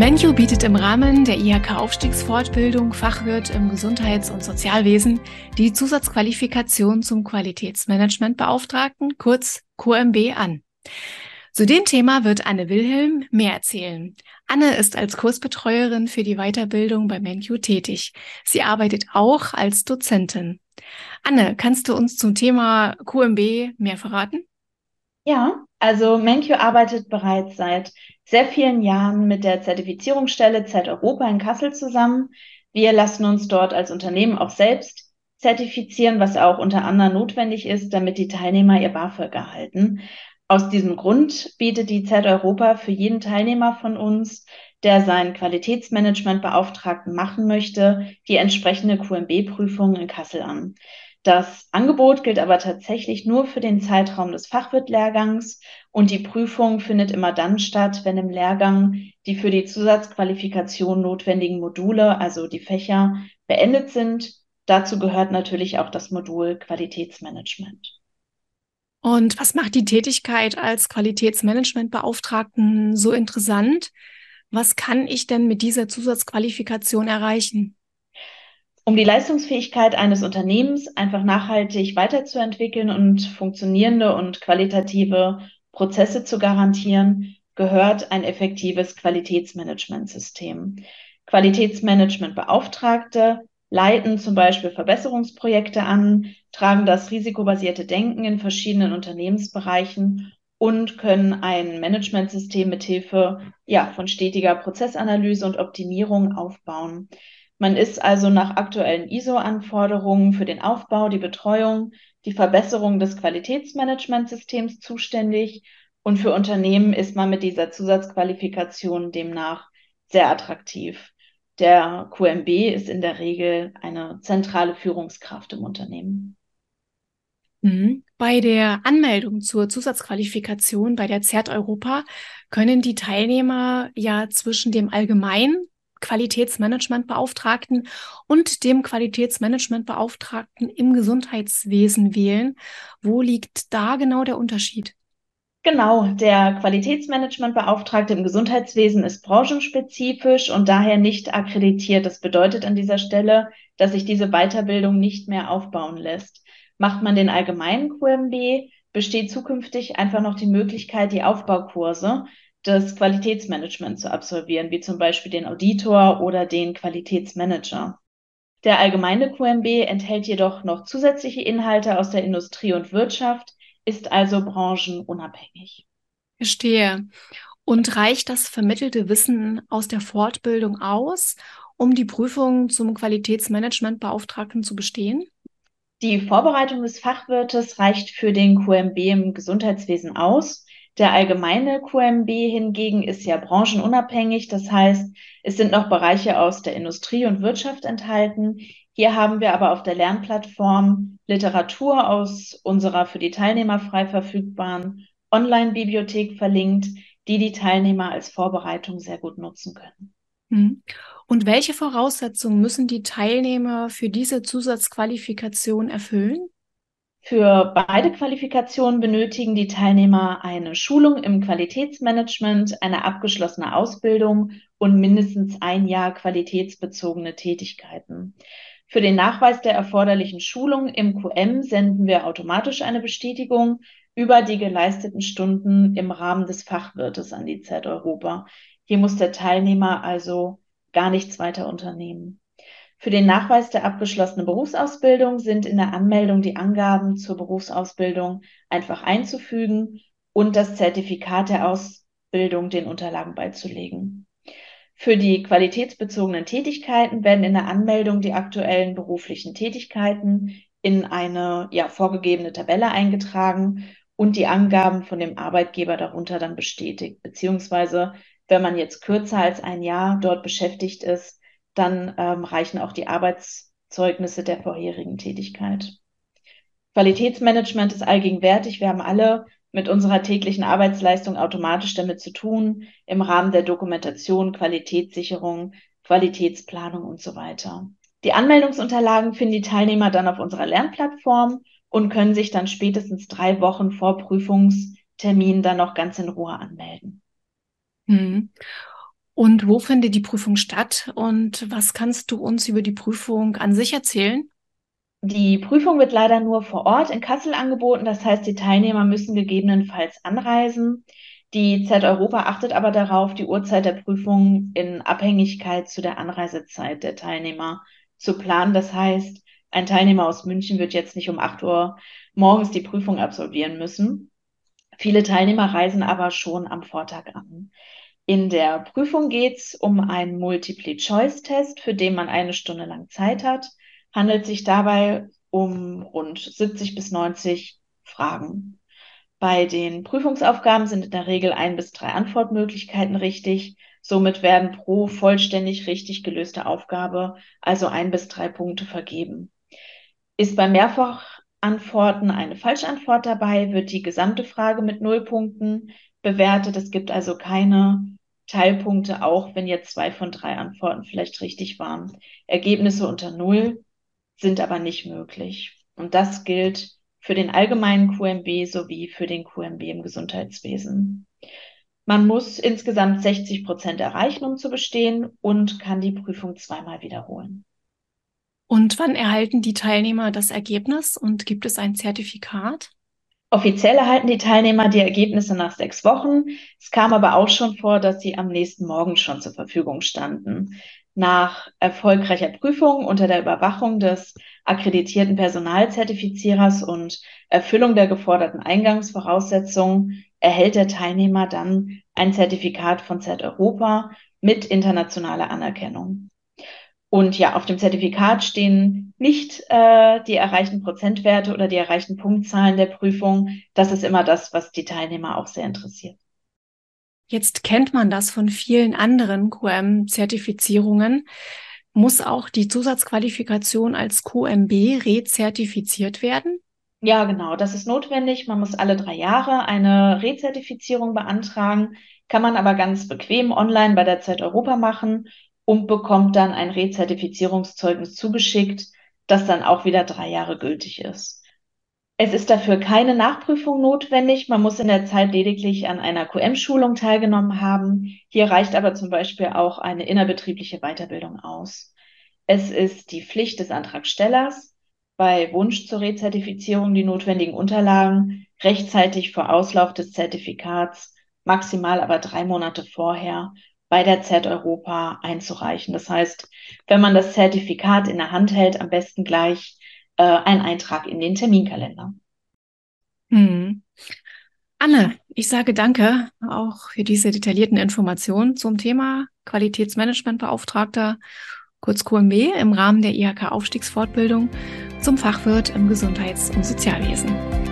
Menju bietet im Rahmen der IHK-Aufstiegsfortbildung Fachwirt im Gesundheits- und Sozialwesen die Zusatzqualifikation zum Qualitätsmanagementbeauftragten, kurz QMB, an. Zu dem Thema wird Anne Wilhelm mehr erzählen. Anne ist als Kursbetreuerin für die Weiterbildung bei MenQ tätig. Sie arbeitet auch als Dozentin. Anne, kannst du uns zum Thema QMB mehr verraten? Ja, also MenQ arbeitet bereits seit sehr vielen Jahren mit der Zertifizierungsstelle Z Europa in Kassel zusammen. Wir lassen uns dort als Unternehmen auch selbst zertifizieren, was auch unter anderem notwendig ist, damit die Teilnehmer ihr BAföG erhalten. Aus diesem Grund bietet die Z Europa für jeden Teilnehmer von uns, der seinen Qualitätsmanagementbeauftragten machen möchte, die entsprechende QMB-Prüfung in Kassel an. Das Angebot gilt aber tatsächlich nur für den Zeitraum des Fachwirtlehrgangs und die Prüfung findet immer dann statt, wenn im Lehrgang die für die Zusatzqualifikation notwendigen Module, also die Fächer, beendet sind. Dazu gehört natürlich auch das Modul Qualitätsmanagement. Und was macht die Tätigkeit als Qualitätsmanagementbeauftragten so interessant? Was kann ich denn mit dieser Zusatzqualifikation erreichen? Um die Leistungsfähigkeit eines Unternehmens einfach nachhaltig weiterzuentwickeln und funktionierende und qualitative Prozesse zu garantieren, gehört ein effektives Qualitätsmanagementsystem. Qualitätsmanagementbeauftragte leiten zum Beispiel Verbesserungsprojekte an, tragen das risikobasierte Denken in verschiedenen Unternehmensbereichen und können ein Managementsystem mithilfe ja, von stetiger Prozessanalyse und Optimierung aufbauen. Man ist also nach aktuellen ISO-Anforderungen für den Aufbau, die Betreuung, die Verbesserung des Qualitätsmanagementsystems zuständig und für Unternehmen ist man mit dieser Zusatzqualifikation demnach sehr attraktiv. Der QMB ist in der Regel eine zentrale Führungskraft im Unternehmen. Mhm. Bei der Anmeldung zur Zusatzqualifikation bei der ZERT Europa können die Teilnehmer ja zwischen dem allgemeinen Qualitätsmanagementbeauftragten und dem Qualitätsmanagementbeauftragten im Gesundheitswesen wählen. Wo liegt da genau der Unterschied? Genau, der Qualitätsmanagementbeauftragte im Gesundheitswesen ist branchenspezifisch und daher nicht akkreditiert. Das bedeutet an dieser Stelle, dass sich diese Weiterbildung nicht mehr aufbauen lässt. Macht man den allgemeinen QMB, besteht zukünftig einfach noch die Möglichkeit, die Aufbaukurse des Qualitätsmanagements zu absolvieren, wie zum Beispiel den Auditor oder den Qualitätsmanager. Der allgemeine QMB enthält jedoch noch zusätzliche Inhalte aus der Industrie und Wirtschaft, ist also branchenunabhängig. Verstehe. Und reicht das vermittelte Wissen aus der Fortbildung aus, um die Prüfung zum Qualitätsmanagementbeauftragten zu bestehen? Die Vorbereitung des Fachwirtes reicht für den QMB im Gesundheitswesen aus. Der allgemeine QMB hingegen ist ja branchenunabhängig. Das heißt, es sind noch Bereiche aus der Industrie und Wirtschaft enthalten. Hier haben wir aber auf der Lernplattform Literatur aus unserer für die Teilnehmer frei verfügbaren Online-Bibliothek verlinkt, die die Teilnehmer als Vorbereitung sehr gut nutzen können. Hm. Und welche Voraussetzungen müssen die Teilnehmer für diese Zusatzqualifikation erfüllen? Für beide Qualifikationen benötigen die Teilnehmer eine Schulung im Qualitätsmanagement, eine abgeschlossene Ausbildung und mindestens ein Jahr qualitätsbezogene Tätigkeiten. Für den Nachweis der erforderlichen Schulung im QM senden wir automatisch eine Bestätigung über die geleisteten Stunden im Rahmen des Fachwirtes an die Z Europa. Hier muss der Teilnehmer also gar nichts weiter unternehmen. Für den Nachweis der abgeschlossenen Berufsausbildung sind in der Anmeldung die Angaben zur Berufsausbildung einfach einzufügen und das Zertifikat der Ausbildung den Unterlagen beizulegen. Für die qualitätsbezogenen Tätigkeiten werden in der Anmeldung die aktuellen beruflichen Tätigkeiten in eine ja, vorgegebene Tabelle eingetragen und die Angaben von dem Arbeitgeber darunter dann bestätigt. Beziehungsweise, wenn man jetzt kürzer als ein Jahr dort beschäftigt ist, dann ähm, reichen auch die Arbeitszeugnisse der vorherigen Tätigkeit. Qualitätsmanagement ist allgegenwärtig. Wir haben alle mit unserer täglichen Arbeitsleistung automatisch damit zu tun, im Rahmen der Dokumentation, Qualitätssicherung, Qualitätsplanung und so weiter. Die Anmeldungsunterlagen finden die Teilnehmer dann auf unserer Lernplattform und können sich dann spätestens drei Wochen vor Prüfungstermin dann noch ganz in Ruhe anmelden. Hm. Und wo findet die Prüfung statt und was kannst du uns über die Prüfung an sich erzählen? Die Prüfung wird leider nur vor Ort in Kassel angeboten. Das heißt, die Teilnehmer müssen gegebenenfalls anreisen. Die Z Europa achtet aber darauf, die Uhrzeit der Prüfung in Abhängigkeit zu der Anreisezeit der Teilnehmer zu planen. Das heißt, ein Teilnehmer aus München wird jetzt nicht um 8 Uhr morgens die Prüfung absolvieren müssen. Viele Teilnehmer reisen aber schon am Vortag an. In der Prüfung geht es um einen Multiple-Choice-Test, für den man eine Stunde lang Zeit hat handelt sich dabei um rund 70 bis 90 Fragen. Bei den Prüfungsaufgaben sind in der Regel ein bis drei Antwortmöglichkeiten richtig. Somit werden pro vollständig richtig gelöste Aufgabe also ein bis drei Punkte vergeben. Ist bei Mehrfachantworten eine Falschantwort dabei, wird die gesamte Frage mit null Punkten bewertet. Es gibt also keine Teilpunkte, auch wenn jetzt zwei von drei Antworten vielleicht richtig waren. Ergebnisse unter null sind aber nicht möglich. Und das gilt für den allgemeinen QMB sowie für den QMB im Gesundheitswesen. Man muss insgesamt 60 Prozent erreichen, um zu bestehen und kann die Prüfung zweimal wiederholen. Und wann erhalten die Teilnehmer das Ergebnis und gibt es ein Zertifikat? Offiziell erhalten die Teilnehmer die Ergebnisse nach sechs Wochen. Es kam aber auch schon vor, dass sie am nächsten Morgen schon zur Verfügung standen. Nach erfolgreicher Prüfung unter der Überwachung des akkreditierten Personalzertifizierers und Erfüllung der geforderten Eingangsvoraussetzungen erhält der Teilnehmer dann ein Zertifikat von Z Europa mit internationaler Anerkennung. Und ja, auf dem Zertifikat stehen nicht äh, die erreichten Prozentwerte oder die erreichten Punktzahlen der Prüfung. Das ist immer das, was die Teilnehmer auch sehr interessiert. Jetzt kennt man das von vielen anderen QM-Zertifizierungen. Muss auch die Zusatzqualifikation als QMB rezertifiziert werden? Ja, genau, das ist notwendig. Man muss alle drei Jahre eine Rezertifizierung beantragen, kann man aber ganz bequem online bei der Zeit Europa machen und bekommt dann ein Rezertifizierungszeugnis zugeschickt, das dann auch wieder drei Jahre gültig ist. Es ist dafür keine Nachprüfung notwendig. Man muss in der Zeit lediglich an einer QM-Schulung teilgenommen haben. Hier reicht aber zum Beispiel auch eine innerbetriebliche Weiterbildung aus. Es ist die Pflicht des Antragstellers, bei Wunsch zur Rezertifizierung die notwendigen Unterlagen rechtzeitig vor Auslauf des Zertifikats, maximal aber drei Monate vorher, bei der Z Europa einzureichen. Das heißt, wenn man das Zertifikat in der Hand hält, am besten gleich äh, ein Eintrag in den Terminkalender. Hm. Anne, ich sage danke auch für diese detaillierten Informationen zum Thema Qualitätsmanagementbeauftragter, kurz QMB, im Rahmen der IHK-Aufstiegsfortbildung zum Fachwirt im Gesundheits- und Sozialwesen.